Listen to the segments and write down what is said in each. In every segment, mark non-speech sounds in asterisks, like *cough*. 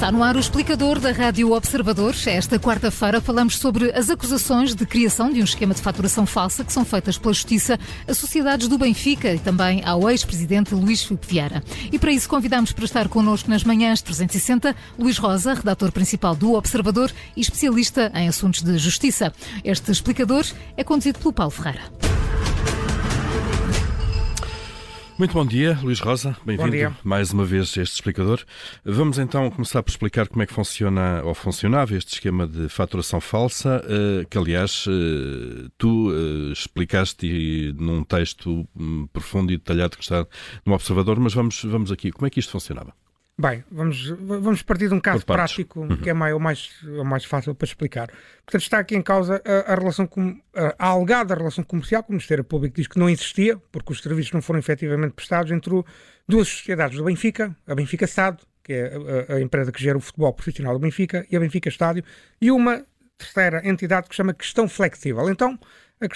Está no ar o explicador da Rádio Observador. Esta quarta-feira falamos sobre as acusações de criação de um esquema de faturação falsa que são feitas pela Justiça a sociedades do Benfica e também ao ex-presidente Luís Filipe Vieira. E para isso convidamos para estar connosco nas manhãs 360 Luís Rosa, redator principal do Observador e especialista em assuntos de justiça. Este explicador é conduzido pelo Paulo Ferreira. Muito bom dia, Luís Rosa. Bem-vindo mais uma vez a este explicador. Vamos então começar por explicar como é que funciona ou funcionava este esquema de faturação falsa, eh, que aliás eh, tu eh, explicaste num texto hum, profundo e detalhado que está no Observador, mas vamos, vamos aqui. Como é que isto funcionava? Bem, vamos, vamos partir de um caso prático uhum. que é mais, o, mais, o mais fácil para explicar. Portanto, está aqui em causa a, a relação com, a, a, alegada relação comercial, que o Ministério Público diz que não existia, porque os serviços não foram efetivamente prestados entre duas sociedades do Benfica, a Benfica SAD, que é a, a empresa que gera o futebol profissional do Benfica, e a Benfica Estádio, e uma terceira entidade que se chama Questão Flexível. Então,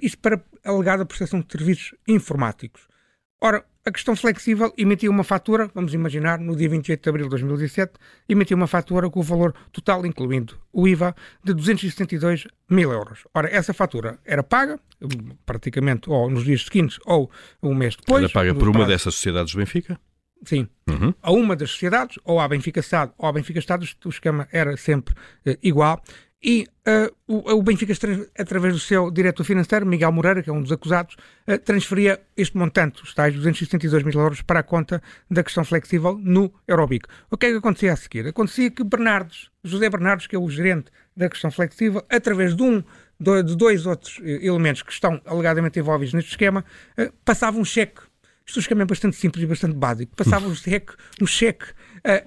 isto para alegada prestação de serviços informáticos. Ora, a questão flexível emitiu uma fatura, vamos imaginar, no dia 28 de abril de 2017, emitiu uma fatura com o valor total, incluindo o IVA, de 272 mil euros. Ora, essa fatura era paga, praticamente, ou nos dias seguintes, ou um mês depois. Era paga por uma prazo. dessas sociedades do Benfica? Sim. Uhum. A uma das sociedades, ou à Benfica Estado, ou à Benfica Estado, o esquema era sempre uh, igual. E uh, o, o, Benfica, através do seu diretor financeiro, Miguel Moreira, que é um dos acusados, uh, transferia este montante, os tais 272 mil euros, para a conta da questão flexível no Eurobic. O que é que acontecia a seguir? Acontecia que Bernardes, José Bernardes, que é o gerente da questão flexível, através de um de dois outros eh, elementos que estão alegadamente envolvidos neste esquema, uh, passava um cheque. Isto é um esquema bastante simples e bastante básico. Passava *laughs* um cheque, um cheque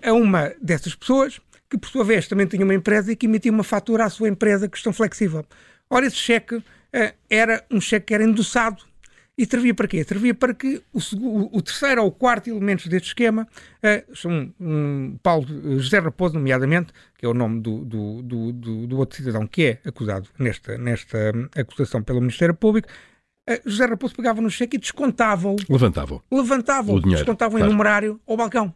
a uma dessas pessoas que por sua vez também tinha uma empresa e que emitia uma fatura à sua empresa questão flexível. Ora, esse cheque uh, era um cheque que era endossado e servia para quê? Servia para que o, o terceiro ou o quarto elemento deste esquema, uh, são um, Paulo José Raposo, nomeadamente, que é o nome do, do, do, do, outro cidadão que é acusado nesta, nesta hum, acusação pelo Ministério Público, uh, José Raposo pegava no cheque e descontava-o. Levantava-o. Levantava-o. Descontava-o claro. em numerário ao balcão.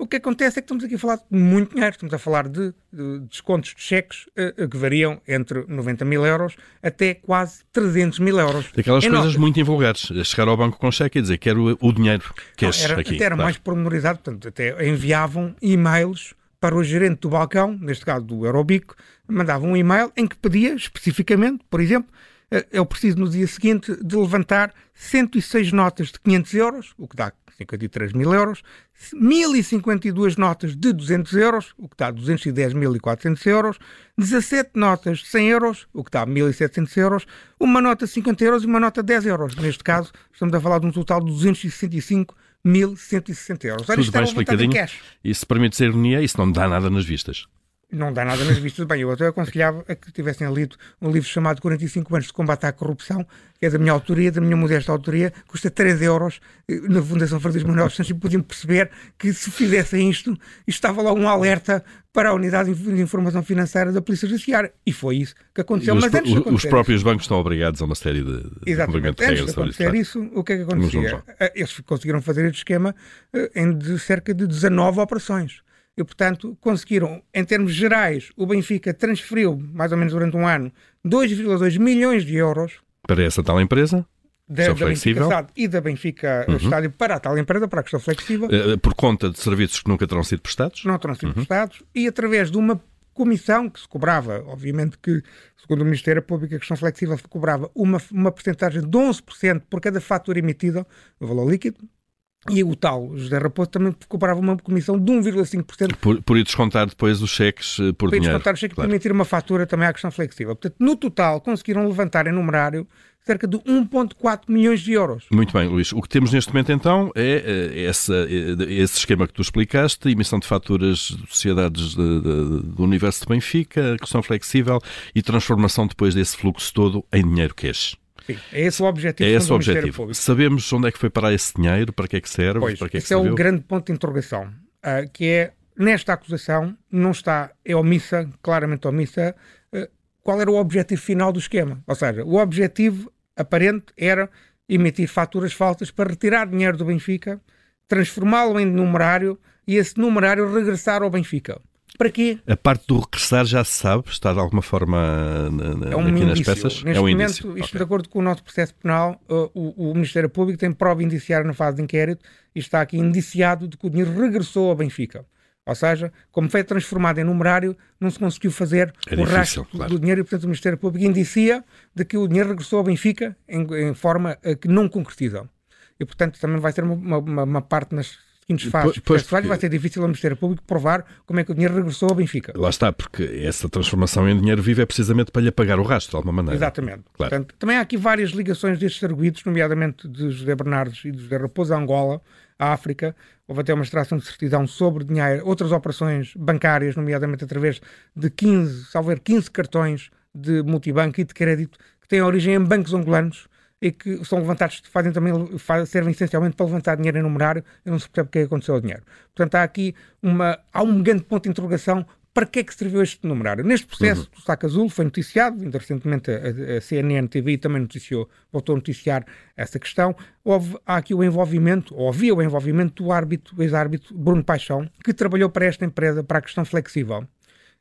O que acontece é que estamos aqui a falar de muito dinheiro, estamos a falar de, de descontos de cheques uh, que variam entre 90 mil euros até quase 300 mil euros. Daquelas é coisas muito invulgares, chegar ao banco com cheque e dizer quero o dinheiro que era, aqui. Até era claro. mais pormenorizado, portanto, até enviavam e-mails para o gerente do balcão, neste caso do Eurobico, mandavam um e-mail em que pedia especificamente, por exemplo, eu preciso no dia seguinte de levantar 106 notas de 500 euros, o que dá 53 mil euros, 1052 notas de 200 euros, o que dá 210.400 euros, 17 notas de 100 euros, o que dá 1.700 euros, uma nota de 50 euros e uma nota de 10 euros. Neste caso, estamos a falar de um total de 265 1.160 euros. Tudo bem explicadinho. E se permite ser ironia, isso não dá nada nas vistas não dá nada nas vistas. Bem, eu até aconselhava a que tivessem lido um livro chamado 45 anos de combate à corrupção, que é da minha autoria, da minha modesta autoria, custa 3 euros eh, na Fundação Francisco Manuel Santos e podiam perceber que se fizessem isto, estava logo um alerta para a Unidade de Informação Financeira da Polícia Judiciária. E foi isso que aconteceu. Os, Mas antes de os próprios bancos estão obrigados a uma série de, Exatamente. de regras sobre isso. isso, o que é que acontecia? Eh, eles conseguiram fazer este esquema eh, em de cerca de 19 operações e, portanto, conseguiram, em termos gerais, o Benfica transferiu, mais ou menos durante um ano, 2,2 milhões de euros. Para essa tal empresa? Da, da flexível. Benfica e da Benfica uhum. Estádio para a tal empresa, para a questão flexível. Uh, por conta de serviços que nunca terão sido prestados? Não terão sido uhum. prestados. E através de uma comissão que se cobrava, obviamente que, segundo o Ministério Público, a questão flexível se cobrava uma, uma porcentagem de 11% por cada fatura emitida, no valor líquido, e o tal José Raposo também cobrava uma comissão de 1,5%. Por, por ir descontar depois os cheques eh, por, por dinheiro. Por descontar os cheques claro. e permitir uma fatura também à questão flexível. Portanto, no total, conseguiram levantar em numerário cerca de 1,4 milhões de euros. Muito bem, Luís. O que temos neste momento, então, é eh, essa, eh, esse esquema que tu explicaste, emissão de faturas de sociedades de, de, do universo de Benfica, questão flexível e transformação depois desse fluxo todo em dinheiro cash. Sim, é esse o objetivo. É esse o objetivo. Sabemos onde é que foi parar esse dinheiro, para que é que serve, pois, para que é que esse é o grande ponto de interrogação, uh, que é, nesta acusação, não está, é omissa, claramente omissa, uh, qual era o objetivo final do esquema. Ou seja, o objetivo aparente era emitir faturas falsas para retirar dinheiro do Benfica, transformá-lo em numerário e esse numerário regressar ao Benfica. Para quê? A parte do regressar já se sabe, está de alguma forma na, é um aqui indício. nas peças? Neste é um momento, indício. isto okay. de acordo com o nosso processo penal, uh, o, o, Ministério Público tem prova indiciária na fase de inquérito e está aqui indiciado de que o dinheiro regressou ao Benfica. Ou seja, como foi transformado em numerário, não se conseguiu fazer é o difícil, rastro claro. do dinheiro e, portanto, o Ministério Público indicia de que o dinheiro regressou ao Benfica em, em forma uh, que não concretiza. E, portanto, também vai ser uma, uma, uma parte nas seguintes fases Pois, processuais porque- vai ser difícil ao Ministério Público provar como é que o dinheiro regressou ao Benfica. Lá está, porque essa transformação em dinheiro vivo é precisamente para lhe apagar o rastro, de alguma maneira. Exatamente. Claro. Portanto, também há aqui várias ligações destes arguídos, nomeadamente de José Bernardes e de José Raposo a Angola, à África. Houve até uma extração de certidão sobre dinheiro, outras operações bancárias, nomeadamente através de 15, salvo erro, 15 cartões de multibanco e de crédito que têm origem em bancos angolanos e que são levantados, fazem também, servem essencialmente para levantar dinheiro em numerário e não se percebe o que é que aconteceu ao dinheiro. Portanto, há aqui uma, há um grande ponto de interrogação para que é que serviu este numerário. Neste processo do saco azul foi noticiado, ainda recentemente a, a CNN TV também noticiou, voltou a noticiar essa questão. Houve, há aqui o envolvimento, ou havia o envolvimento do árbitro, ex-árbitro Bruno Paixão, que trabalhou para esta empresa, para a questão flexível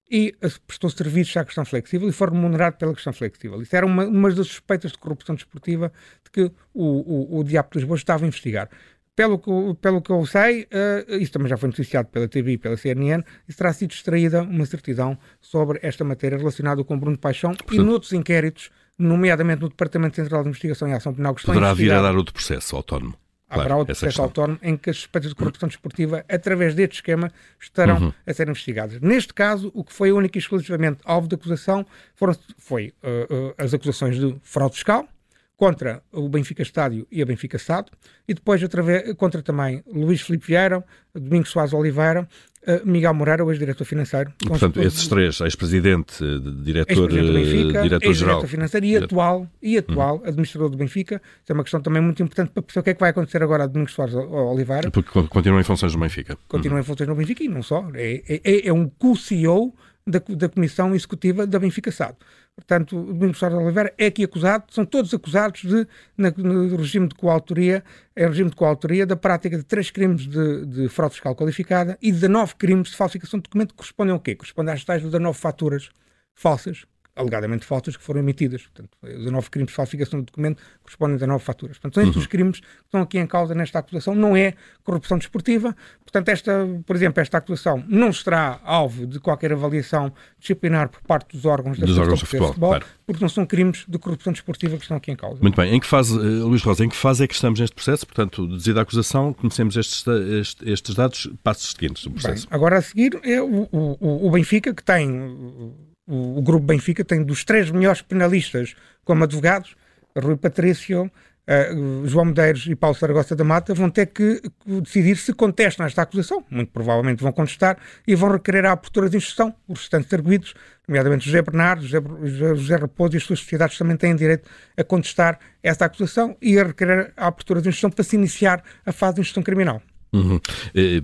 e eh, prestou serviços à questão flexível e foi remunerado pela questão flexível. Isso era uma, uma das suspeitas de corrupção desportiva de que o, o, o Diabo de Lisboa estava a investigar. Pelo que, eu- pelo que eu sei, eh, isso também já foi noticiado pela TV e pela CNN, isso terá sido extraída uma certidão sobre esta matéria relacionada com Bruno Paixão e noutros inquéritos, nomeadamente no Departamento Central de Investigação e Ação Penal, que Poderá vir a dar outro processo autónomo. Haverá Claro, outro essa processo questão. autónomo em que as suspeitas de corrupção desportiva, através deste esquema, estarão Uhum. a ser investigadas. Neste caso, o que foi único e exclusivamente alvo de acusação foram, foi uh, uh, as acusações de fraude fiscal contra o Benfica Estádio e a Benfica Sado, e depois outra vez, contra também Luís Filipe Vieira, Domingos Soares Oliveira, uh, Miguel Moreira, o ex-diretor financeiro. E, portanto, esses três, ex-presidente, diretor, do Benfica, eh, diretor-geral. ex-diretor financeiro e Diretor. atual, e atual administrador do Benfica. Isso é uma questão também muito importante para perceber o que é que vai acontecer agora a Domingos Soares Oliveira. Porque con- continua em funções do Benfica. continua em funções no Benfica e não só. É, é, é um co-CEO da, da Comissão Executiva da Benfica. Portanto, o Domingos Soares Oliveira é aqui acusado, são todos acusados de, na- no regime de coautoria, o regime de coautoria da prática de três crimes de, de fraude fiscal qualificada e de nove crimes de falsificação de documento que correspondem ao quê? Correspondem às tais 19 faturas falsas, alegadamente falsas, que foram emitidas. Portanto, os 19 crimes de falsificação de documento correspondem a 19 faturas. Portanto, são estes os crimes que estão aqui em causa nesta acusação. Não é corrupção desportiva. Portanto, esta, por exemplo, esta acusação não será alvo de qualquer avaliação disciplinar por parte dos órgãos da Dos órgãos de Portuguesa futebol, claro. porque não são crimes de corrupção desportiva que estão aqui em causa. Muito bem. Em que fase, eh, Luís Rosa, em que fase é que estamos neste processo? Portanto, desida a acusação, conhecemos estes, estes, estes dados, passos seguintes do Bem, processo. agora a seguir é o- o- o Benfica, que tem, o, o grupo Benfica tem dos três melhores penalistas como advogados, Rui Patrício, eh, João Medeiros e Paulo Saragossa da Mata, vão ter que decidir se contestam esta acusação. Muito provavelmente vão contestar e vão requerer a abertura de instrução. Os restantes arguídos, nomeadamente José Bernardo, José, José Raposo e as suas sociedades também têm direito a contestar esta acusação e a requerer a abertura de instrução para se iniciar a fase de instrução criminal. Uhum.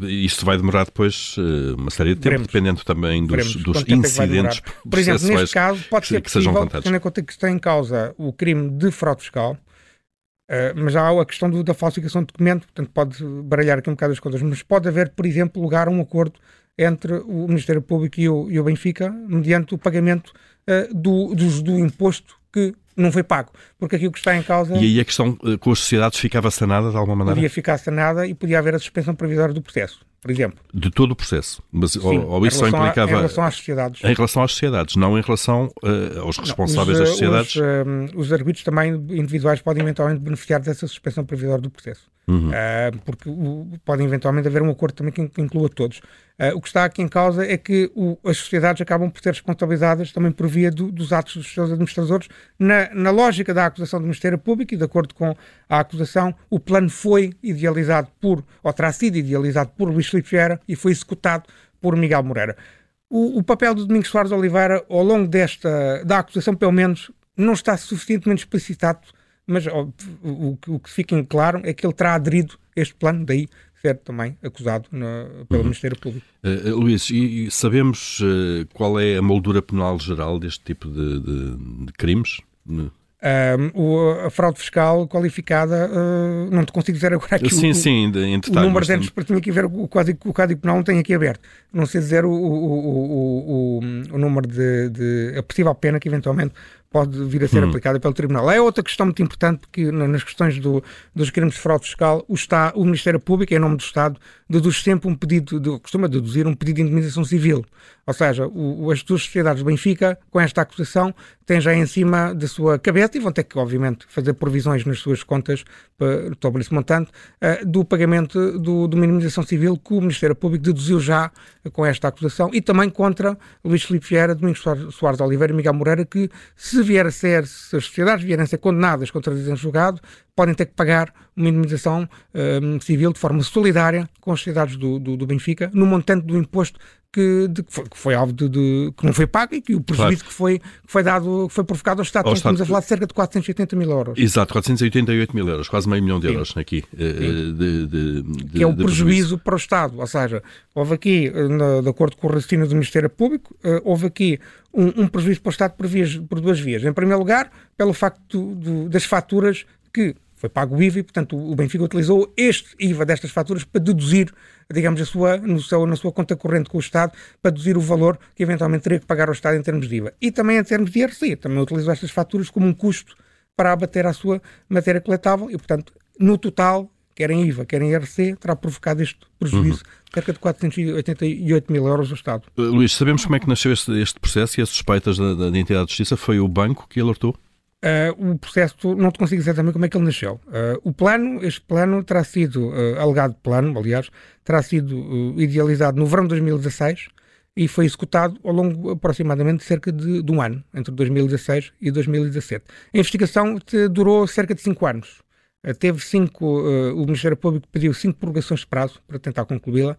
Isto vai demorar depois eh, uma série de tempo, Veremos. dependendo também dos, dos é incidentes. Por exemplo, neste caso, pode que, ser que sejam possível, levantados. tendo em conta que está em causa o crime de fraude fiscal, eh, mas há a questão do- da falsificação de documento, portanto pode baralhar aqui um bocado as contas, mas pode haver, por exemplo, lugar a um acordo entre o Ministério Público e o, e o Benfica, mediante o pagamento eh, do, dos- do imposto que não foi pago. Porque aqui o que está em causa E aí a questão eh, com as sociedades ficava sanada de alguma maneira? podia ficar sanada e podia haver a suspensão provisória do processo, por exemplo. De todo o processo. Mas, Sim, ou, ou isso só relação a- implicava. em relação às sociedades. em relação às sociedades, não em relação eh, aos responsáveis os, das eh, sociedades. Os, eh, os arbitros também individuais podem eventualmente beneficiar dessa suspensão provisória do processo. Uhum. Eh, porque podem eventualmente haver um acordo também que in- que inclua todos. Eh, o que está aqui em causa é que o- as sociedades acabam por ser responsabilizadas também por via do- dos atos dos seus administradores. Na, na lógica da acusação do Ministério Público e de acordo com a acusação, o plano foi idealizado por, ou terá sido idealizado por Luís Filipe Vieira e foi executado por Miguel Moreira. O, o papel do Domingos Soares Oliveira, ao longo desta, da acusação, pelo menos, não está suficientemente explicitado, mas ó, o, o que- fica em claro é que ele terá aderido a este plano, daí ser também acusado na- pelo Ministério Público. Eh, Luís, e, e sabemos eh, qual é a moldura penal geral deste tipo de, de- de crimes? Ne- o, a fraude fiscal qualificada, uh, não te consigo dizer agora aqui sim, o, sim, em detalhe, o número de anos, para tinha que ver o código, o código penal não tem aqui aberto. Não sei dizer o, o, o, o número de, de, a possível pena que eventualmente pode vir a ser hum. aplicada pelo Tribunal. É outra questão muito importante, porque nas questões do, dos crimes de fraude fiscal, o, Está, o Ministério Público, em nome do Estado, deduz sempre um pedido, de, costuma deduzir um pedido de indemnização civil. Ou seja, o, as duas sociedades Benfica, com esta acusação, têm já em cima da sua cabeça e vão ter que, obviamente, fazer provisões nas suas contas sobre esse montante uh, do pagamento do, de uma indemnização civil que o Ministério Público deduziu já com esta acusação e também contra Luís Filipe Vieira, Domingos Soares Oliveira e Miguel Moreira, que se vier a ser, se as sociedades vierem a ser condenadas contra o julgado, podem ter que pagar uma indemnização um, civil de forma solidária com as sociedades do, do, do Benfica, no montante do imposto que, de, que, foi, que, foi, alvo de, de, que não foi pago e que o prejuízo claro. que, foi, que foi dado, que foi provocado ao Estado. Ao Estado. Estamos a falar de cerca de 480 mil euros. Exato, 488 mil euros, quase meio milhão de euros Sim. aqui. Eh, de, que é o prejuízo, prejuízo, para o Estado. Ou seja, houve aqui, na, de acordo com o raciocínio do Ministério Público, uh, houve aqui um, um, prejuízo para o Estado por, vias, por duas vias. Em primeiro lugar, pelo facto das faturas que foi pago o IVA e, portanto, o Benfica utilizou este IVA destas faturas para deduzir, digamos, a sua, no seu, na sua conta corrente com o Estado, para deduzir o valor que eventualmente teria que pagar ao Estado em termos de IVA. E também em termos de IRC, também utilizou estas faturas como um custo para abater a sua matéria coletável e, portanto, no total, quer em IVA, quer em IRC, terá provocado este prejuízo uhum. cerca de 488 mil euros ao Estado. Uh, Luís, sabemos como é que nasceu este, este processo e as suspeitas da, da entidade de justiça? Foi o banco que alertou? Uh, o processo, não te consigo dizer também como é que ele nasceu. Uh, o plano, este plano terá sido, uh, alegado plano, aliás, terá sido idealizado no verão de 2016 e foi executado ao longo aproximadamente cerca de, de, um ano, entre 2016 e 2017. A investigação durou cerca de cinco anos. teve cinco, o Ministério Público pediu cinco prorrogações de prazo para tentar concluí-la.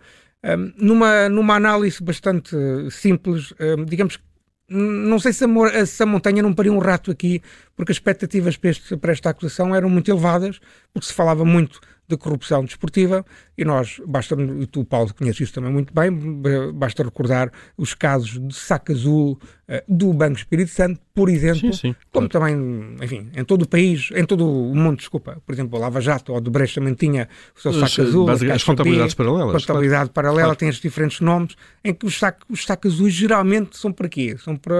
numa, numa análise bastante simples, digamos que não sei se a, se a, montanha não pariu um rato aqui, porque as expectativas para, este, para esta acusação eram muito elevadas, porque se falava muito de corrupção desportiva e nós, basta, e tu Paulo conheces isso também muito bem, basta recordar os casos de saco azul uh, do Banco Espírito Santo, por exemplo, sim, sim, como claro. também, enfim, em todo o país, em todo o mundo, desculpa, por exemplo, a Lava Jato ou de Brecht também tinha o seu saco azul, as contabilidades paralelas. contabilidade claro. paralela claro. tem estes diferentes nomes, em que os sacos, os sacos azuis geralmente são para quê? São para,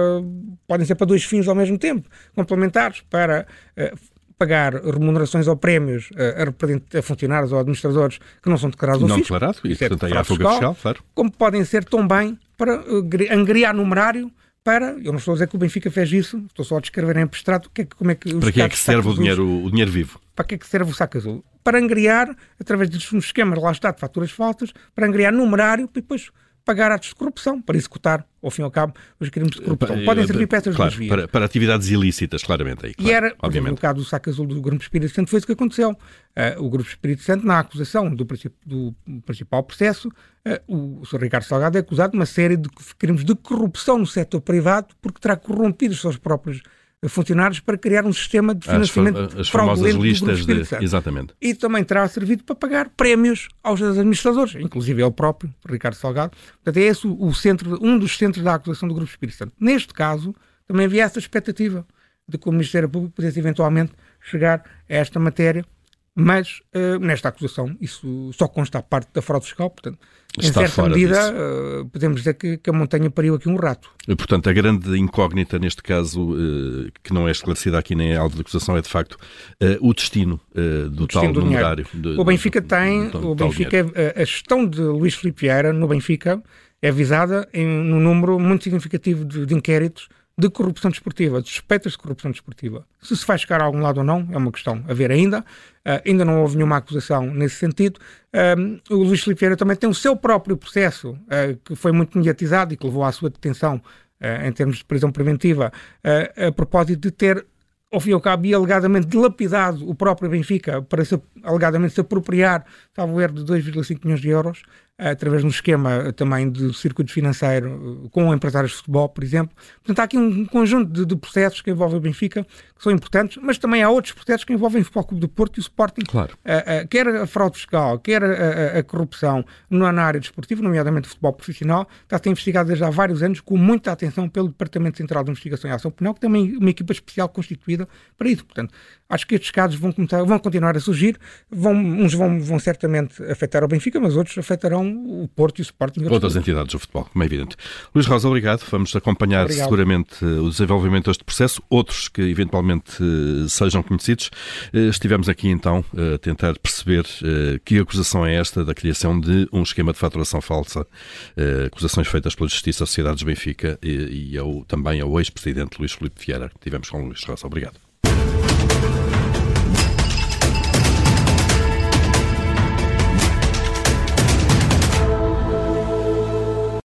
podem ser para dois fins ao mesmo tempo, complementares, para uh, pagar remunerações ou prémios a, a, funcionários ou administradores que não são declarados não ao fisco. Declarado, e, é portanto, aí há fuga fiscal, claro. Como podem ser também para uh, angriar numerário para, eu não estou a dizer que o Benfica fez isso, estou só a descrever em abstrato que, é como é que Para que é que serve o dinheiro, o dinheiro vivo? Para que é que serve o saco azul? Para angriar, através de um esquema, lá está, de faturas falsas, para angriar numerário e depois pagar atos de corrupção, para executar, ao fim e ao cabo, os crimes de corrupção. Podem servir para essas claro, duas vias. Para, para, atividades ilícitas, claramente. Aí, claro, e era, obviamente. no caso do saco azul do Grupo Espírito Santo, foi isso que aconteceu. Uh, o Grupo Espírito Santo, na acusação do, do principal processo, uh, o, o Sr. Ricardo Salgado é acusado de uma série de crimes de corrupção no setor privado, porque terá corrompido os seus próprios funcionários para criar um sistema de financiamento as, as famosas listas de, exatamente. E também terá servido para pagar prémios aos administradores inclusive ele próprio Ricardo Salgado. Portanto é esse o, centro um dos centros da acusação do Grupo Espírito Santo. Neste caso também havia essa expectativa de que o Ministério Público pudesse eventualmente chegar a esta matéria mas uh, nesta acusação isso só consta a parte da fraude fiscal, portanto, Está em certa medida uh, podemos dizer que, que, a montanha pariu aqui um rato. E, portanto, a grande incógnita neste caso, uh, que não é esclarecida aqui nem é alvo de acusação, é de facto o destino do o tal destino do numerário. De, o Benfica do, tem, do, o Benfica, a, a gestão de Luís Filipe Vieira no Benfica é avisada em um número muito significativo de, de inquéritos de corrupção desportiva, de suspeitas de corrupção desportiva. Se se vai chegar a algum lado ou não, é uma questão a ver ainda. Uh, ainda não houve nenhuma acusação nesse sentido. Uh, o Luís Filipe Vieira também tem o seu próprio processo, uh, que foi muito mediatizado e que levou à sua detenção em termos de prisão preventiva, a propósito de ter ao fim e ao cabo, e alegadamente dilapidado o próprio Benfica para se, alegadamente se apropriar, estava o erro de 2,5 milhões de euros, através de um esquema também de circuito financeiro com empresários de futebol, por exemplo. Portanto, há aqui um conjunto de, de processos que envolvem o Benfica que são importantes, mas também há outros processos que envolvem o Futebol Clube do Porto e o Sporting. Claro. Uh, uh, quer a fraude fiscal, quer a, a, a corrupção na área desportiva, nomeadamente o futebol profissional, está a ser investigado desde há vários anos com muita atenção pelo Departamento Central de Investigação e Ação Penal, que tem uma, uma equipa especial constituída para isso. Portanto, acho que estes casos vão, começar, vão continuar a surgir, vão, uns vão, vão certamente afetar o Benfica, mas outros afetarão o Porto e o Sporting. Outras entidades do futebol, como é evidente. Luís Rosa, obrigado. Vamos acompanhar obrigado. seguramente o desenvolvimento deste processo, outros que eventualmente eh, sejam conhecidos. Eh, estivemos aqui então a tentar perceber eh, que acusação é esta da criação de um esquema de faturação falsa, acusações feitas pela Justiça à Sociedades do Benfica e, e ao, também ao ex-presidente Luís Filipe Vieira. Tivemos com o Luís Rosa. Obrigado. Thank you.